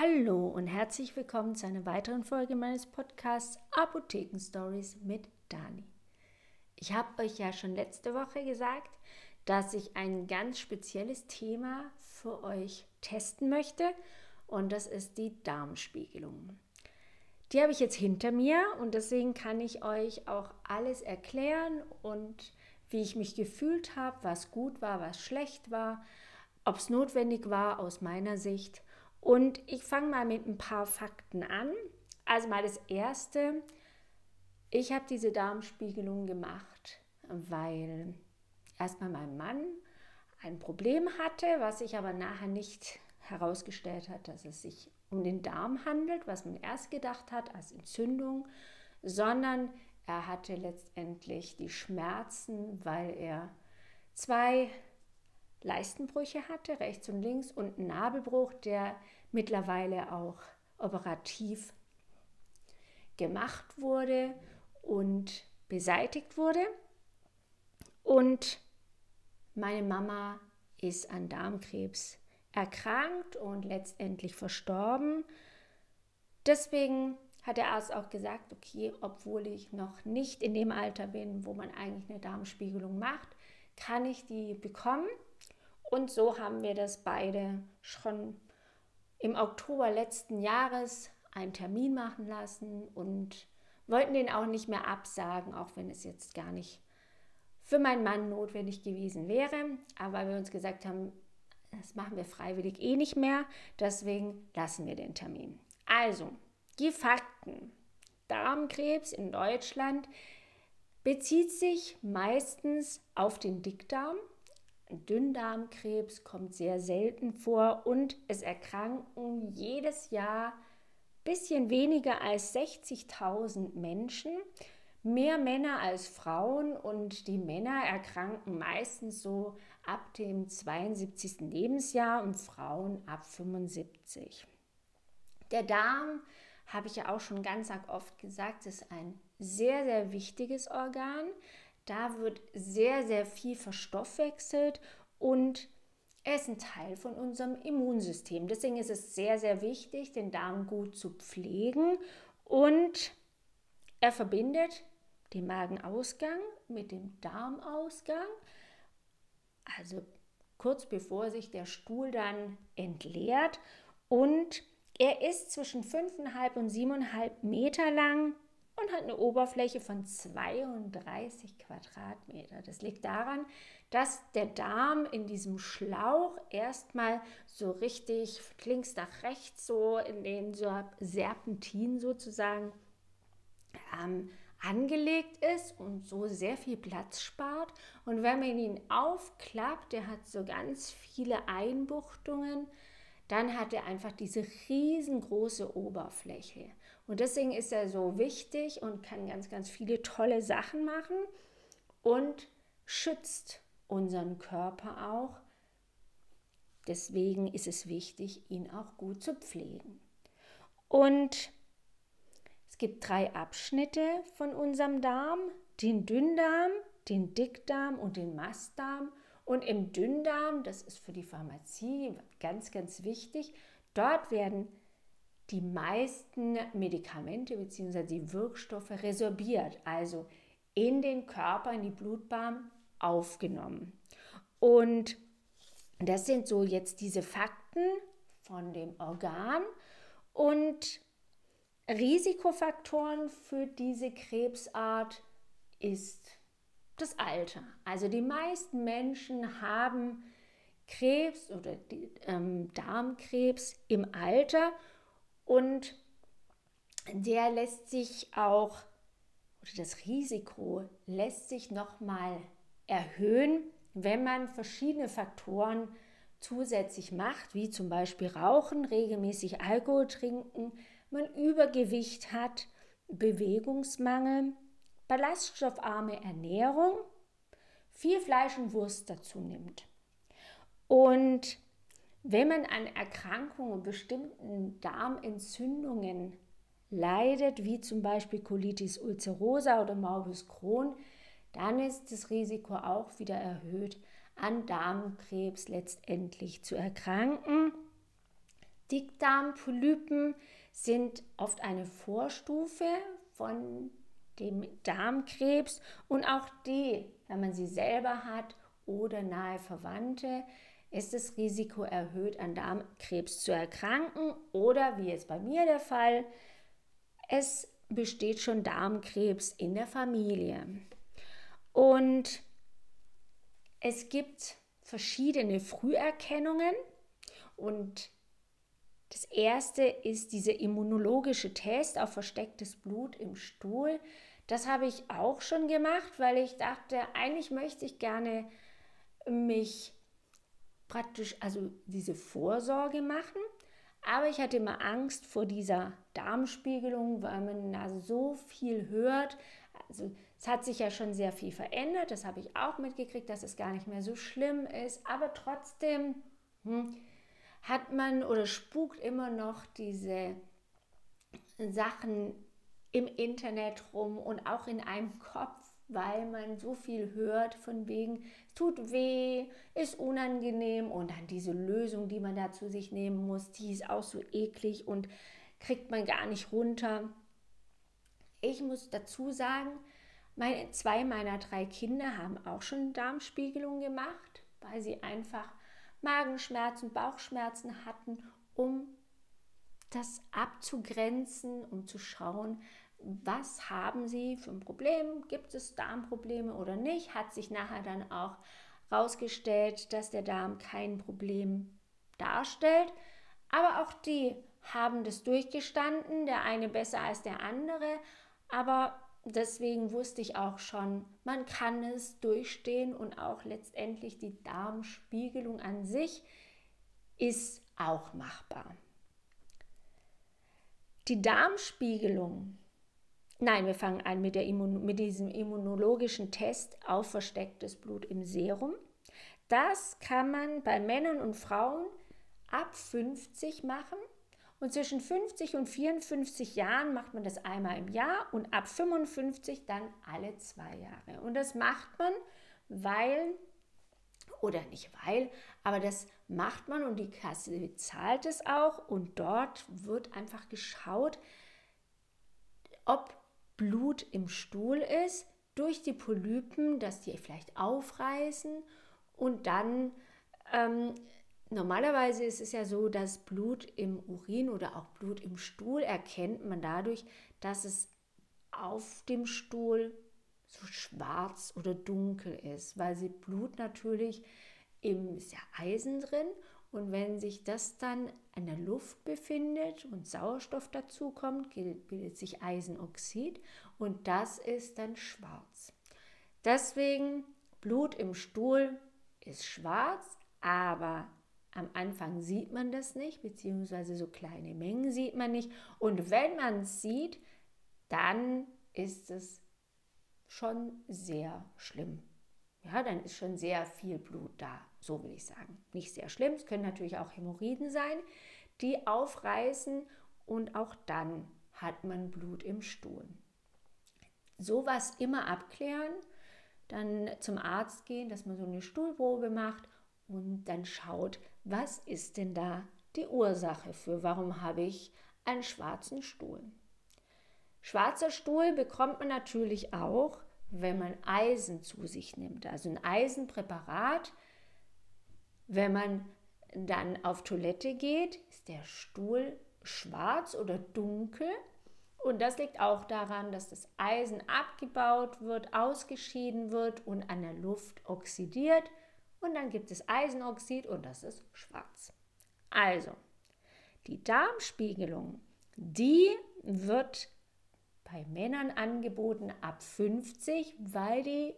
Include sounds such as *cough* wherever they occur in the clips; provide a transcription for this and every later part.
Hallo und herzlich willkommen zu einer weiteren Folge meines Podcasts Apotheken Stories mit Dani. Ich habe euch ja schon letzte Woche gesagt, dass ich ein ganz spezielles Thema für euch testen möchte und das ist die Darmspiegelung. Die habe ich jetzt hinter mir und deswegen kann ich euch auch alles erklären und wie ich mich gefühlt habe, was gut war, was schlecht war, ob es notwendig war aus meiner Sicht und ich fange mal mit ein paar Fakten an. Also mal das Erste, ich habe diese Darmspiegelung gemacht, weil erstmal mein Mann ein Problem hatte, was sich aber nachher nicht herausgestellt hat, dass es sich um den Darm handelt, was man erst gedacht hat als Entzündung, sondern er hatte letztendlich die Schmerzen, weil er zwei Leistenbrüche hatte, rechts und links, und einen Nabelbruch, der mittlerweile auch operativ gemacht wurde und beseitigt wurde. Und meine Mama ist an Darmkrebs erkrankt und letztendlich verstorben. Deswegen hat der Arzt auch gesagt, okay, obwohl ich noch nicht in dem Alter bin, wo man eigentlich eine Darmspiegelung macht, kann ich die bekommen. Und so haben wir das beide schon im Oktober letzten Jahres einen Termin machen lassen und wollten den auch nicht mehr absagen, auch wenn es jetzt gar nicht für meinen Mann notwendig gewesen wäre. Aber weil wir uns gesagt haben, das machen wir freiwillig eh nicht mehr, deswegen lassen wir den Termin. Also, die Fakten. Darmkrebs in Deutschland bezieht sich meistens auf den Dickdarm, Dünndarmkrebs kommt sehr selten vor und es erkranken jedes Jahr bisschen weniger als 60.000 Menschen, mehr Männer als Frauen und die Männer erkranken meistens so ab dem 72. Lebensjahr und Frauen ab 75. Der Darm, habe ich ja auch schon ganz oft gesagt, ist ein sehr, sehr wichtiges Organ. Da wird sehr, sehr viel verstoffwechselt und er ist ein Teil von unserem Immunsystem. Deswegen ist es sehr, sehr wichtig, den Darm gut zu pflegen und er verbindet den Magenausgang mit dem Darmausgang. Also kurz bevor sich der Stuhl dann entleert und er ist zwischen 5,5 und 7,5 Meter lang und hat eine Oberfläche von 32 Quadratmeter. Das liegt daran, dass der Darm in diesem Schlauch erstmal so richtig links nach rechts so in den Serpentin sozusagen ähm, angelegt ist und so sehr viel Platz spart. Und wenn man ihn aufklappt, der hat so ganz viele Einbuchtungen, dann hat er einfach diese riesengroße Oberfläche. Und deswegen ist er so wichtig und kann ganz, ganz viele tolle Sachen machen und schützt unseren Körper auch. Deswegen ist es wichtig, ihn auch gut zu pflegen. Und es gibt drei Abschnitte von unserem Darm, den Dünndarm, den Dickdarm und den Mastdarm. Und im Dünndarm, das ist für die Pharmazie ganz, ganz wichtig, dort werden die meisten Medikamente bzw. die Wirkstoffe resorbiert, also in den Körper, in die Blutbahn aufgenommen. Und das sind so jetzt diese Fakten von dem Organ und Risikofaktoren für diese Krebsart ist das Alter. Also die meisten Menschen haben Krebs oder die, ähm, Darmkrebs im Alter und der lässt sich auch, oder das Risiko lässt sich nochmal erhöhen, wenn man verschiedene Faktoren zusätzlich macht, wie zum Beispiel Rauchen, regelmäßig Alkohol trinken, man Übergewicht hat, Bewegungsmangel, ballaststoffarme Ernährung, viel Fleisch und Wurst dazu nimmt. Und wenn man an Erkrankungen bestimmten Darmentzündungen leidet, wie zum Beispiel Colitis ulcerosa oder Morbus Crohn, dann ist das Risiko auch wieder erhöht, an Darmkrebs letztendlich zu erkranken. Dickdarmpolypen sind oft eine Vorstufe von dem Darmkrebs und auch die, wenn man sie selber hat oder nahe Verwandte, ist das Risiko erhöht, an Darmkrebs zu erkranken oder, wie es bei mir der Fall, es besteht schon Darmkrebs in der Familie. Und es gibt verschiedene Früherkennungen und das erste ist dieser immunologische Test auf verstecktes Blut im Stuhl. Das habe ich auch schon gemacht, weil ich dachte, eigentlich möchte ich gerne mich praktisch, also diese Vorsorge machen. Aber ich hatte immer Angst vor dieser Darmspiegelung, weil man da so viel hört. Also es hat sich ja schon sehr viel verändert. Das habe ich auch mitgekriegt, dass es gar nicht mehr so schlimm ist. Aber trotzdem hm, hat man oder spukt immer noch diese Sachen im Internet rum und auch in einem *laughs* Kopf weil man so viel hört von wegen, es tut weh, ist unangenehm und dann diese Lösung, die man da zu sich nehmen muss, die ist auch so eklig und kriegt man gar nicht runter. Ich muss dazu sagen, meine, zwei meiner drei Kinder haben auch schon Darmspiegelung gemacht, weil sie einfach Magenschmerzen, Bauchschmerzen hatten, um das abzugrenzen, um zu schauen, was haben sie für ein Problem? Gibt es Darmprobleme oder nicht? Hat sich nachher dann auch herausgestellt, dass der Darm kein Problem darstellt. Aber auch die haben das durchgestanden, der eine besser als der andere. Aber deswegen wusste ich auch schon, man kann es durchstehen und auch letztendlich die Darmspiegelung an sich ist auch machbar. Die Darmspiegelung Nein, wir fangen an mit, Immun mit diesem immunologischen Test auf verstecktes Blut im Serum. Das kann man bei Männern und Frauen ab 50 machen. Und zwischen 50 und 54 Jahren macht man das einmal im Jahr und ab 55 dann alle zwei Jahre. Und das macht man, weil, oder nicht weil, aber das macht man und die Kasse bezahlt es auch. Und dort wird einfach geschaut, ob Blut im Stuhl ist, durch die Polypen, dass die vielleicht aufreißen und dann ähm, normalerweise ist es ja so, dass Blut im Urin oder auch Blut im Stuhl erkennt man dadurch, dass es auf dem Stuhl so schwarz oder dunkel ist, weil sie Blut natürlich im ist ja Eisen drin und wenn sich das dann in der Luft befindet und Sauerstoff dazukommt, bildet sich Eisenoxid und das ist dann schwarz. Deswegen Blut im Stuhl ist schwarz, aber am Anfang sieht man das nicht, beziehungsweise so kleine Mengen sieht man nicht. Und wenn man es sieht, dann ist es schon sehr schlimm. Ja, dann ist schon sehr viel Blut da, so will ich sagen. Nicht sehr schlimm, es können natürlich auch Hämorrhoiden sein, die aufreißen und auch dann hat man Blut im Stuhl. Sowas immer abklären, dann zum Arzt gehen, dass man so eine Stuhlprobe macht und dann schaut, was ist denn da die Ursache für, warum habe ich einen schwarzen Stuhl. Schwarzer Stuhl bekommt man natürlich auch, wenn man Eisen zu sich nimmt. Also ein Eisenpräparat, wenn man dann auf Toilette geht, ist der Stuhl schwarz oder dunkel. Und das liegt auch daran, dass das Eisen abgebaut wird, ausgeschieden wird und an der Luft oxidiert. Und dann gibt es Eisenoxid und das ist schwarz. Also, die Darmspiegelung, die wird bei Männern angeboten ab 50, weil die,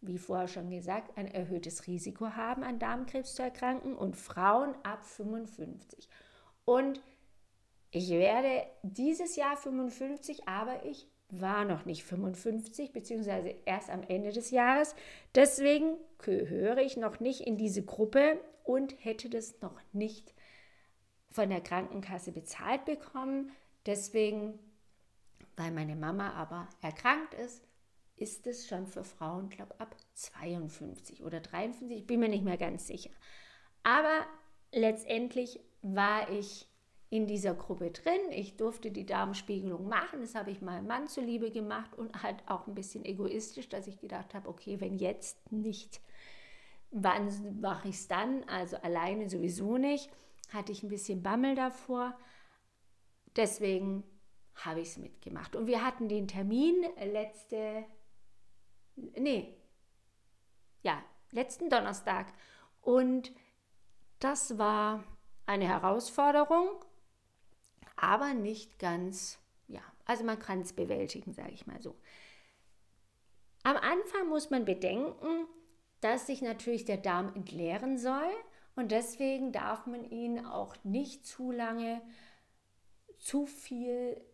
wie vorher schon gesagt, ein erhöhtes Risiko haben, an Darmkrebs zu erkranken und Frauen ab 55. Und ich werde dieses Jahr 55, aber ich war noch nicht 55, beziehungsweise erst am Ende des Jahres. Deswegen gehöre ich noch nicht in diese Gruppe und hätte das noch nicht von der Krankenkasse bezahlt bekommen. Deswegen weil meine Mama aber erkrankt ist, ist es schon für Frauen, glaube ab 52 oder 53, ich bin mir nicht mehr ganz sicher. Aber letztendlich war ich in dieser Gruppe drin. Ich durfte die Darmspiegelung machen. Das habe ich meinem Mann zuliebe gemacht und halt auch ein bisschen egoistisch, dass ich gedacht habe, okay, wenn jetzt nicht, wann mache ich es dann? Also alleine sowieso nicht. Hatte ich ein bisschen Bammel davor. Deswegen habe ich es mitgemacht. Und wir hatten den Termin letzte, nee, ja, letzten Donnerstag. Und das war eine Herausforderung, aber nicht ganz, ja, also man kann es bewältigen, sage ich mal so. Am Anfang muss man bedenken, dass sich natürlich der Darm entleeren soll und deswegen darf man ihn auch nicht zu lange zu viel äh,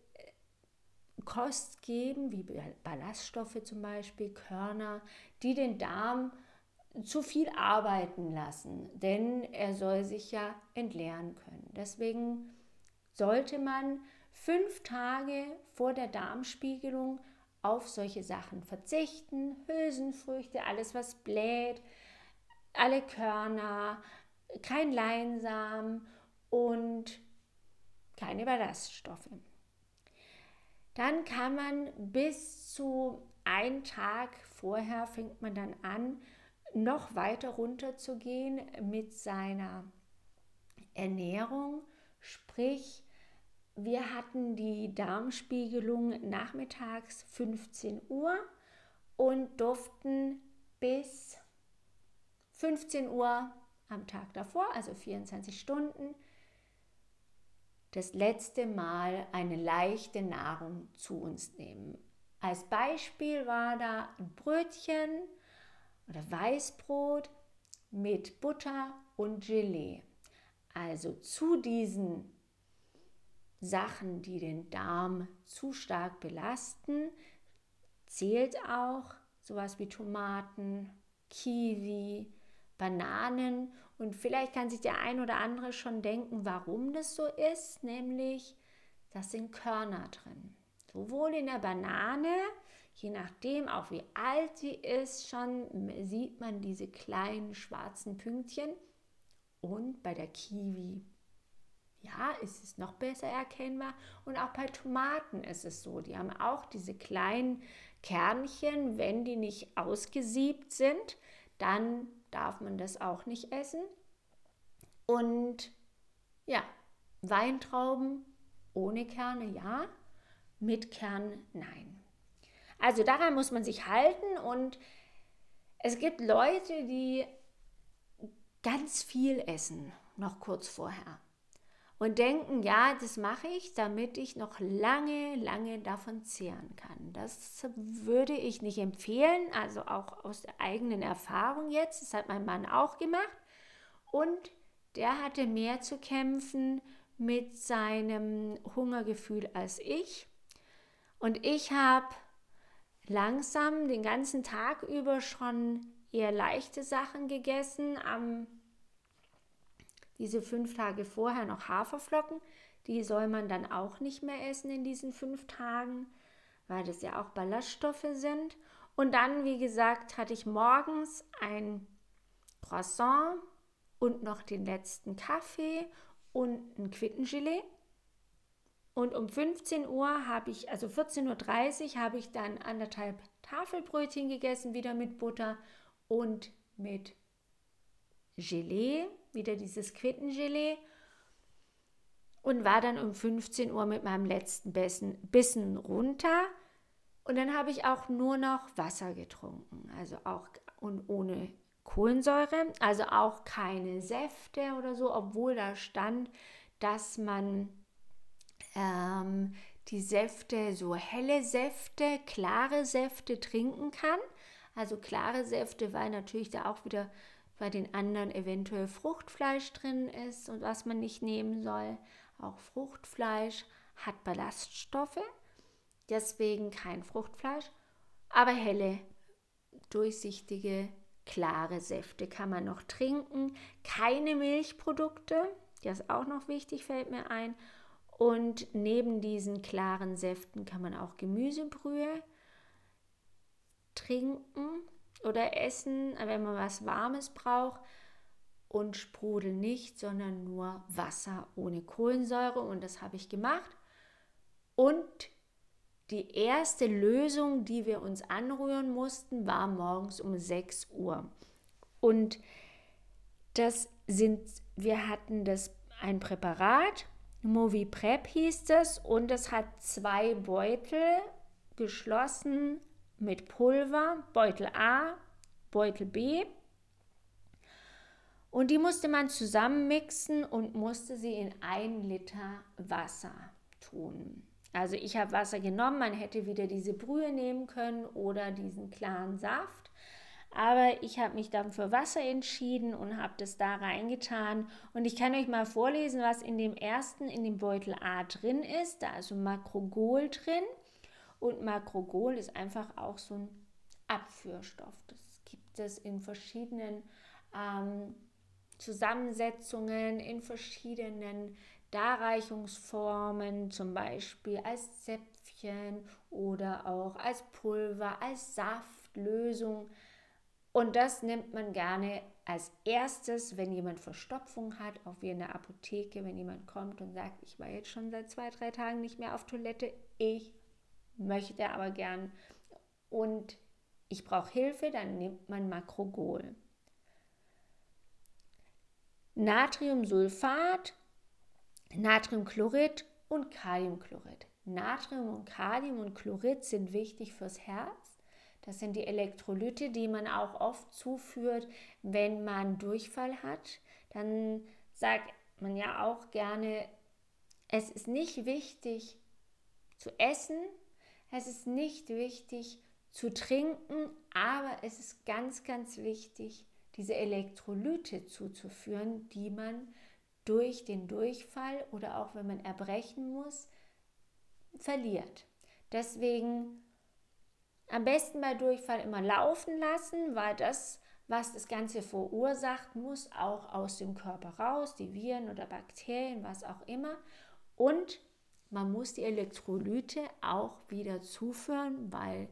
Kost geben, wie Ballaststoffe zum Beispiel, Körner, die den Darm zu viel arbeiten lassen, denn er soll sich ja entleeren können. Deswegen sollte man fünf Tage vor der Darmspiegelung auf solche Sachen verzichten. Hülsenfrüchte, alles was bläht, alle Körner, kein Leinsamen und keine Ballaststoffe. Dann kann man bis zu einen Tag vorher fängt man dann an, noch weiter runter zu gehen mit seiner Ernährung. Sprich, wir hatten die Darmspiegelung nachmittags 15 Uhr und durften bis 15 Uhr am Tag davor, also 24 Stunden, das letzte Mal eine leichte Nahrung zu uns nehmen. Als Beispiel war da ein Brötchen oder Weißbrot mit Butter und Gelee. Also zu diesen Sachen, die den Darm zu stark belasten, zählt auch sowas wie Tomaten, Kiwi, Bananen und vielleicht kann sich der ein oder andere schon denken, warum das so ist, nämlich das sind Körner drin. Sowohl in der Banane Je nachdem, auch wie alt sie ist, schon sieht man diese kleinen schwarzen Pünktchen. Und bei der Kiwi, ja, ist es noch besser erkennbar. Und auch bei Tomaten ist es so. Die haben auch diese kleinen Kernchen. Wenn die nicht ausgesiebt sind, dann darf man das auch nicht essen. Und ja, Weintrauben ohne Kerne ja, mit Kern nein. Also daran muss man sich halten und es gibt Leute, die ganz viel essen, noch kurz vorher. Und denken, ja, das mache ich, damit ich noch lange, lange davon zehren kann. Das würde ich nicht empfehlen, also auch aus der eigenen Erfahrung jetzt. Das hat mein Mann auch gemacht. Und der hatte mehr zu kämpfen mit seinem Hungergefühl als ich. Und ich habe langsam den ganzen Tag über schon eher leichte Sachen gegessen. Am, diese fünf Tage vorher noch Haferflocken. Die soll man dann auch nicht mehr essen in diesen fünf Tagen, weil das ja auch Ballaststoffe sind. Und dann, wie gesagt, hatte ich morgens ein Croissant und noch den letzten Kaffee und ein Quittengelee. Und um 15 Uhr habe ich, also 14.30 Uhr, habe ich dann anderthalb Tafelbrötchen gegessen, wieder mit Butter und mit Gelee, wieder dieses Quittengelee. Und war dann um 15 Uhr mit meinem letzten Bissen, runter. Und dann habe ich auch nur noch Wasser getrunken, also auch und ohne Kohlensäure, also auch keine Säfte oder so, obwohl da stand, dass man ähm, die Säfte, so helle Säfte, klare Säfte trinken kann. Also klare Säfte, weil natürlich da auch wieder bei den anderen eventuell Fruchtfleisch drin ist und was man nicht nehmen soll. Auch Fruchtfleisch hat Ballaststoffe, deswegen kein Fruchtfleisch, aber helle, durchsichtige, klare Säfte kann man noch trinken. Keine Milchprodukte, das ist auch noch wichtig, fällt mir ein. Und neben diesen klaren Säften kann man auch Gemüsebrühe trinken oder essen, wenn man was Warmes braucht. und Sprudel nicht, sondern nur Wasser ohne Kohlensäure und das habe ich gemacht. Und die erste Lösung, die wir uns anrühren mussten, war morgens um 6 Uhr. Und das sind, wir hatten das ein Präparat, Movi Prep hieß das, und es hat zwei Beutel geschlossen mit Pulver, Beutel A, Beutel B. Und die musste man zusammenmixen und musste sie in ein Liter Wasser tun. Also ich habe Wasser genommen, man hätte wieder diese Brühe nehmen können oder diesen klaren Saft. Aber ich habe mich dann für Wasser entschieden und habe das da reingetan. Und ich kann euch mal vorlesen, was in dem ersten, in dem Beutel A drin ist. Da ist so Makrogol drin. Und Makrogol ist einfach auch so ein Abführstoff. Das gibt es in verschiedenen ähm, Zusammensetzungen, in verschiedenen Darreichungsformen, zum Beispiel als Zäpfchen oder auch als Pulver, als Saftlösung. Und das nimmt man gerne als erstes, wenn jemand Verstopfung hat, auch wie in der Apotheke, wenn jemand kommt und sagt, ich war jetzt schon seit zwei, drei Tagen nicht mehr auf Toilette, ich möchte aber gern und ich brauche Hilfe, dann nimmt man Makrogol. Natriumsulfat, Natriumchlorid und Kaliumchlorid. Natrium und Kalium und Chlorid sind wichtig fürs Herz. Das sind die Elektrolyte, die man auch oft zuführt, wenn man Durchfall hat. Dann sagt man ja auch gerne, es ist nicht wichtig zu essen, es ist nicht wichtig zu trinken, aber es ist ganz, ganz wichtig, diese Elektrolyte zuzuführen, die man durch den Durchfall oder auch wenn man erbrechen muss, verliert. Deswegen am besten bei Durchfall immer laufen lassen, weil das, was das Ganze verursacht, muss auch aus dem Körper raus, die Viren oder Bakterien, was auch immer. Und man muss die Elektrolyte auch wieder zuführen, weil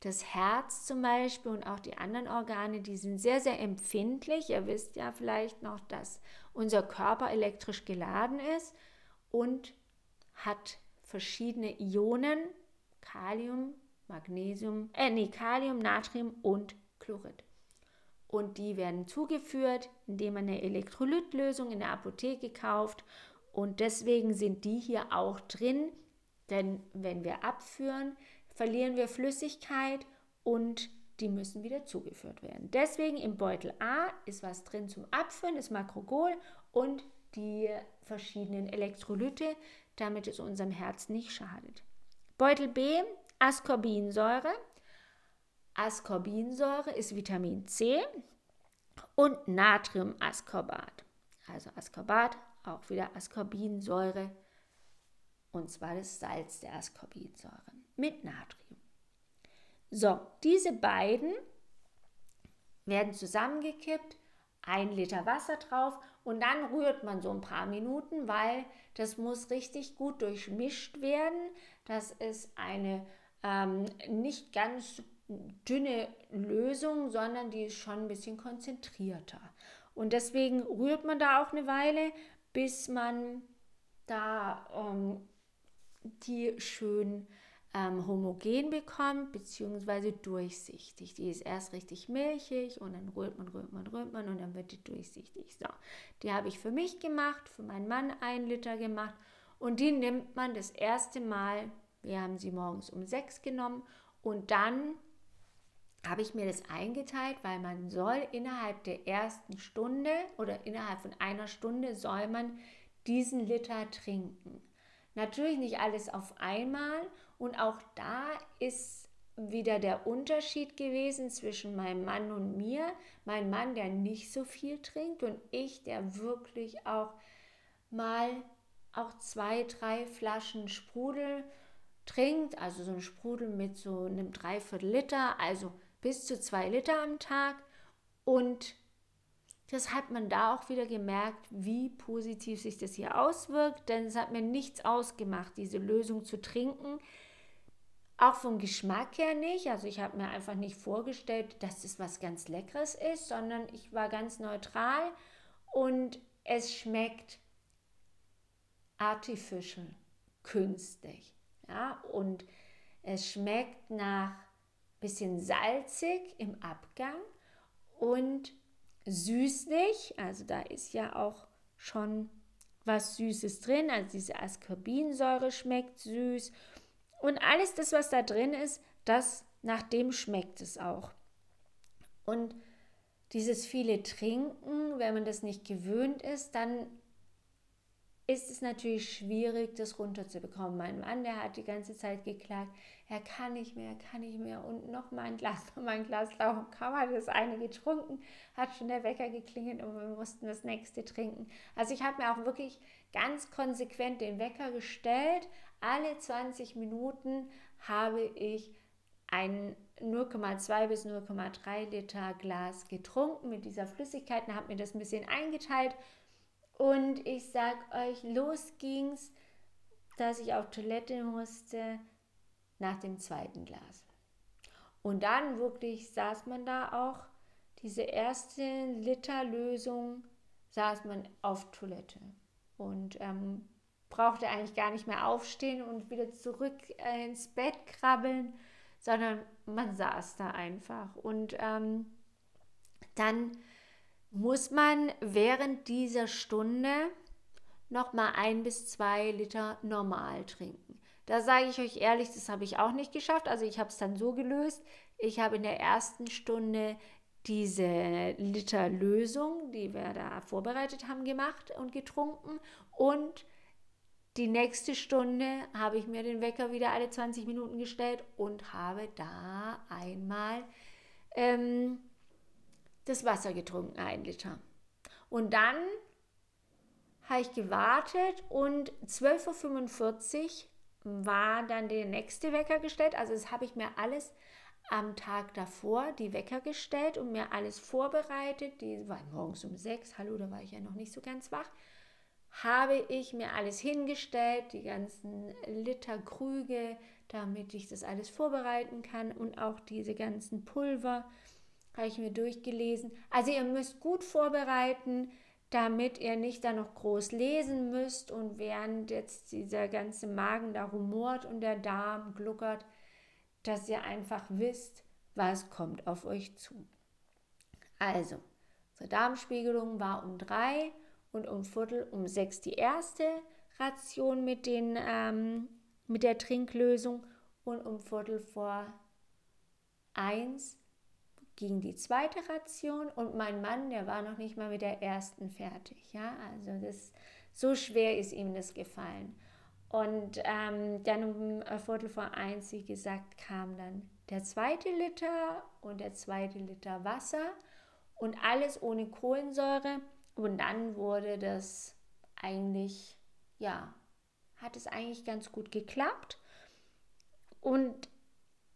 das Herz zum Beispiel und auch die anderen Organe, die sind sehr, sehr empfindlich. Ihr wisst ja vielleicht noch, dass unser Körper elektrisch geladen ist und hat verschiedene Ionen, Kalium, Magnesium, äh, nee, Kalium, Natrium und Chlorid. Und die werden zugeführt, indem man eine Elektrolytlösung in der Apotheke kauft. Und deswegen sind die hier auch drin, denn wenn wir abführen, verlieren wir Flüssigkeit und die müssen wieder zugeführt werden. Deswegen im Beutel A ist was drin zum Abführen, das Makrogol und die verschiedenen Elektrolyte, damit es unserem Herz nicht schadet. Beutel B, Ascorbinsäure. Ascorbinsäure ist Vitamin C und Natriumascorbat. Also Ascorbat, auch wieder Ascorbinsäure und zwar das Salz der Ascorbinsäure mit Natrium. So, diese beiden werden zusammengekippt, ein Liter Wasser drauf und dann rührt man so ein paar Minuten, weil das muss richtig gut durchmischt werden. Das ist eine ähm, nicht ganz dünne Lösung, sondern die ist schon ein bisschen konzentrierter. Und deswegen rührt man da auch eine Weile, bis man da ähm, die schön ähm, homogen bekommt, beziehungsweise durchsichtig. Die ist erst richtig milchig und dann rührt man, rührt man, rührt man und dann wird die durchsichtig. So, die habe ich für mich gemacht, für meinen Mann ein Liter gemacht und die nimmt man das erste Mal, wir haben sie morgens um sechs genommen und dann habe ich mir das eingeteilt, weil man soll innerhalb der ersten Stunde oder innerhalb von einer Stunde soll man diesen Liter trinken. Natürlich nicht alles auf einmal und auch da ist wieder der Unterschied gewesen zwischen meinem Mann und mir. Mein Mann, der nicht so viel trinkt und ich, der wirklich auch mal auch zwei, drei Flaschen Sprudel trinkt. Also so ein Sprudel mit so einem Dreiviertel Liter, also bis zu zwei Liter am Tag. Und das hat man da auch wieder gemerkt, wie positiv sich das hier auswirkt, denn es hat mir nichts ausgemacht, diese Lösung zu trinken. Auch vom Geschmack her nicht. Also ich habe mir einfach nicht vorgestellt, dass das was ganz Leckeres ist, sondern ich war ganz neutral und es schmeckt artificial, künstlich. Ja? Und es schmeckt nach bisschen salzig im Abgang und süßlich, also da ist ja auch schon was Süßes drin, also diese Ascorbinsäure schmeckt süß. Und alles das, was da drin ist, das nach dem schmeckt es auch. Und dieses viele Trinken, wenn man das nicht gewöhnt ist, dann ist es natürlich schwierig, das runterzubekommen. Mein Mann, der hat die ganze Zeit geklagt, er kann nicht mehr, kann nicht mehr und noch mal ein Glas, noch mal ein Glas. Darum kam er das eine getrunken, hat schon der Wecker geklingelt und wir mussten das nächste trinken. Also ich habe mir auch wirklich ganz konsequent den Wecker gestellt. Alle 20 Minuten habe ich ein 0,2 bis 0,3 Liter Glas getrunken mit dieser Flüssigkeit und habe mir das ein bisschen eingeteilt und ich sag euch, los ging's, dass ich auf Toilette musste nach dem zweiten Glas. Und dann wirklich saß man da auch, diese erste Literlösung, saß man auf Toilette und ähm, brauchte eigentlich gar nicht mehr aufstehen und wieder zurück äh, ins Bett krabbeln, sondern man saß da einfach. Und ähm, dann muss man während dieser Stunde noch mal ein bis zwei Liter normal trinken. Da sage ich euch ehrlich, das habe ich auch nicht geschafft. Also ich habe es dann so gelöst. Ich habe in der ersten Stunde diese Liter Lösung, die wir da vorbereitet haben, gemacht und getrunken. Und die nächste Stunde habe ich mir den Wecker wieder alle 20 Minuten gestellt und habe da einmal ähm, das Wasser getrunken, ein Liter. Und dann habe ich gewartet und 12.45 Uhr war dann der nächste Wecker gestellt. Also das habe ich mir alles am Tag davor die Wecker gestellt und mir alles vorbereitet. Die war morgens um sechs, hallo, da war ich ja noch nicht so ganz wach. Habe ich mir alles hingestellt, die ganzen Liter Krüge, damit ich das alles vorbereiten kann und auch diese ganzen Pulver habe ich mir durchgelesen. Also ihr müsst gut vorbereiten, damit ihr nicht da noch groß lesen müsst und während jetzt dieser ganze Magen da rumort und der Darm gluckert, dass ihr einfach wisst, was kommt auf euch zu. Also, unsere Darmspiegelung war um drei und um Viertel um sechs die erste Ration mit, den, ähm, mit der Trinklösung und um Viertel vor eins ging die zweite Ration und mein Mann, der war noch nicht mal mit der ersten fertig. Ja, also das, so schwer ist ihm das gefallen. Und ähm, dann um Viertel vor eins, wie gesagt, kam dann der zweite Liter und der zweite Liter Wasser und alles ohne Kohlensäure. Und dann wurde das eigentlich, ja, hat es eigentlich ganz gut geklappt. Und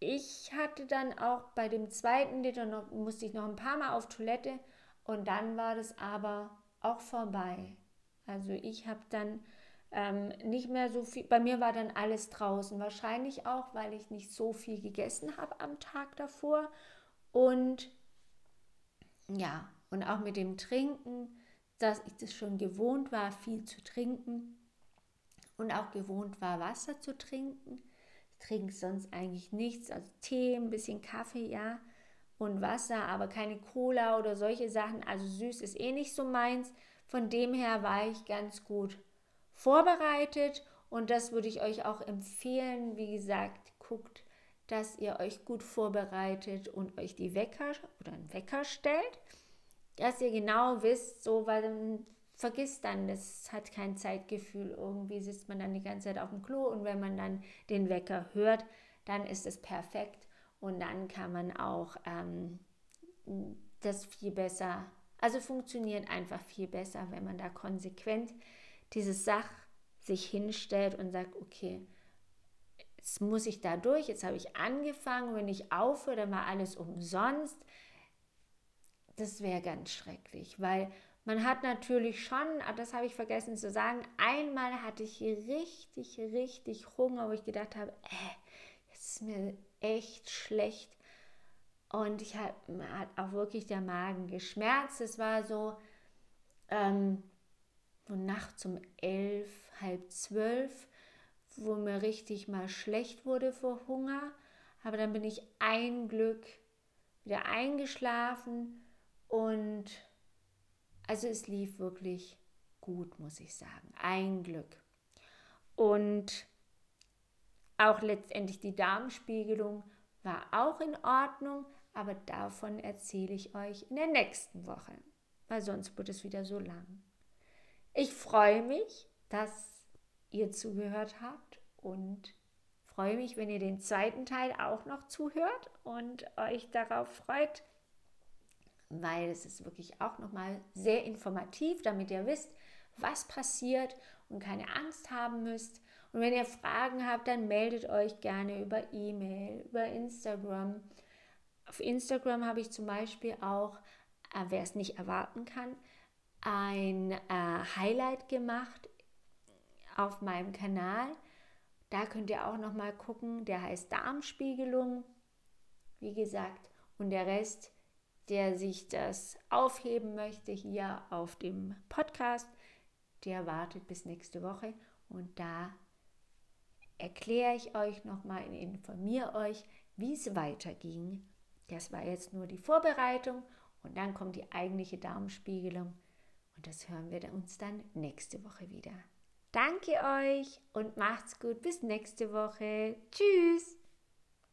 ich hatte dann auch bei dem zweiten Liter noch, musste ich noch ein paar Mal auf Toilette und dann war das aber auch vorbei. Also ich habe dann ähm, nicht mehr so viel, bei mir war dann alles draußen. Wahrscheinlich auch, weil ich nicht so viel gegessen habe am Tag davor. Und ja, und auch mit dem Trinken, dass ich das schon gewohnt war, viel zu trinken und auch gewohnt war, Wasser zu trinken trinke sonst eigentlich nichts, also Tee, ein bisschen Kaffee, ja, und Wasser, aber keine Cola oder solche Sachen. Also süß ist eh nicht so meins. Von dem her war ich ganz gut vorbereitet und das würde ich euch auch empfehlen. Wie gesagt, guckt, dass ihr euch gut vorbereitet und euch die Wecker oder einen Wecker stellt, dass ihr genau wisst, so weil vergisst dann, das hat kein Zeitgefühl. Irgendwie sitzt man dann die ganze Zeit auf dem Klo und wenn man dann den Wecker hört, dann ist es perfekt und dann kann man auch ähm, das viel besser, also funktioniert einfach viel besser, wenn man da konsequent diese Sache sich hinstellt und sagt, okay, jetzt muss ich da durch, jetzt habe ich angefangen, wenn ich aufhöre, dann war alles umsonst. Das wäre ganz schrecklich, weil man hat natürlich schon, ah, das habe ich vergessen zu sagen, einmal hatte ich richtig, richtig Hunger, wo ich gedacht habe, äh, jetzt ist mir echt schlecht. Und ich hab, hat auch wirklich der Magen geschmerzt. Es war so, ähm, nachts um elf, halb zwölf, wo mir richtig mal schlecht wurde vor Hunger. Aber dann bin ich ein Glück wieder eingeschlafen und also es lief wirklich gut, muss ich sagen. Ein Glück. Und auch letztendlich die Darmspiegelung war auch in Ordnung, aber davon erzähle ich euch in der nächsten Woche, weil sonst wird es wieder so lang. Ich freue mich, dass ihr zugehört habt und freue mich, wenn ihr den zweiten Teil auch noch zuhört und euch darauf freut, weil es ist wirklich auch nochmal sehr informativ, damit ihr wisst, was passiert und keine Angst haben müsst. Und wenn ihr Fragen habt, dann meldet euch gerne über E-Mail, über Instagram. Auf Instagram habe ich zum Beispiel auch, äh, wer es nicht erwarten kann, ein äh, Highlight gemacht auf meinem Kanal. Da könnt ihr auch noch mal gucken. Der heißt Darmspiegelung, wie gesagt. Und der Rest, der sich das aufheben möchte hier auf dem Podcast, der wartet bis nächste Woche. Und da erkläre ich euch noch mal, informiere euch, wie es weiterging. Das war jetzt nur die Vorbereitung und dann kommt die eigentliche Darmspiegelung. Und das hören wir uns dann nächste Woche wieder. Danke euch und macht's gut. Bis nächste Woche. Tschüss.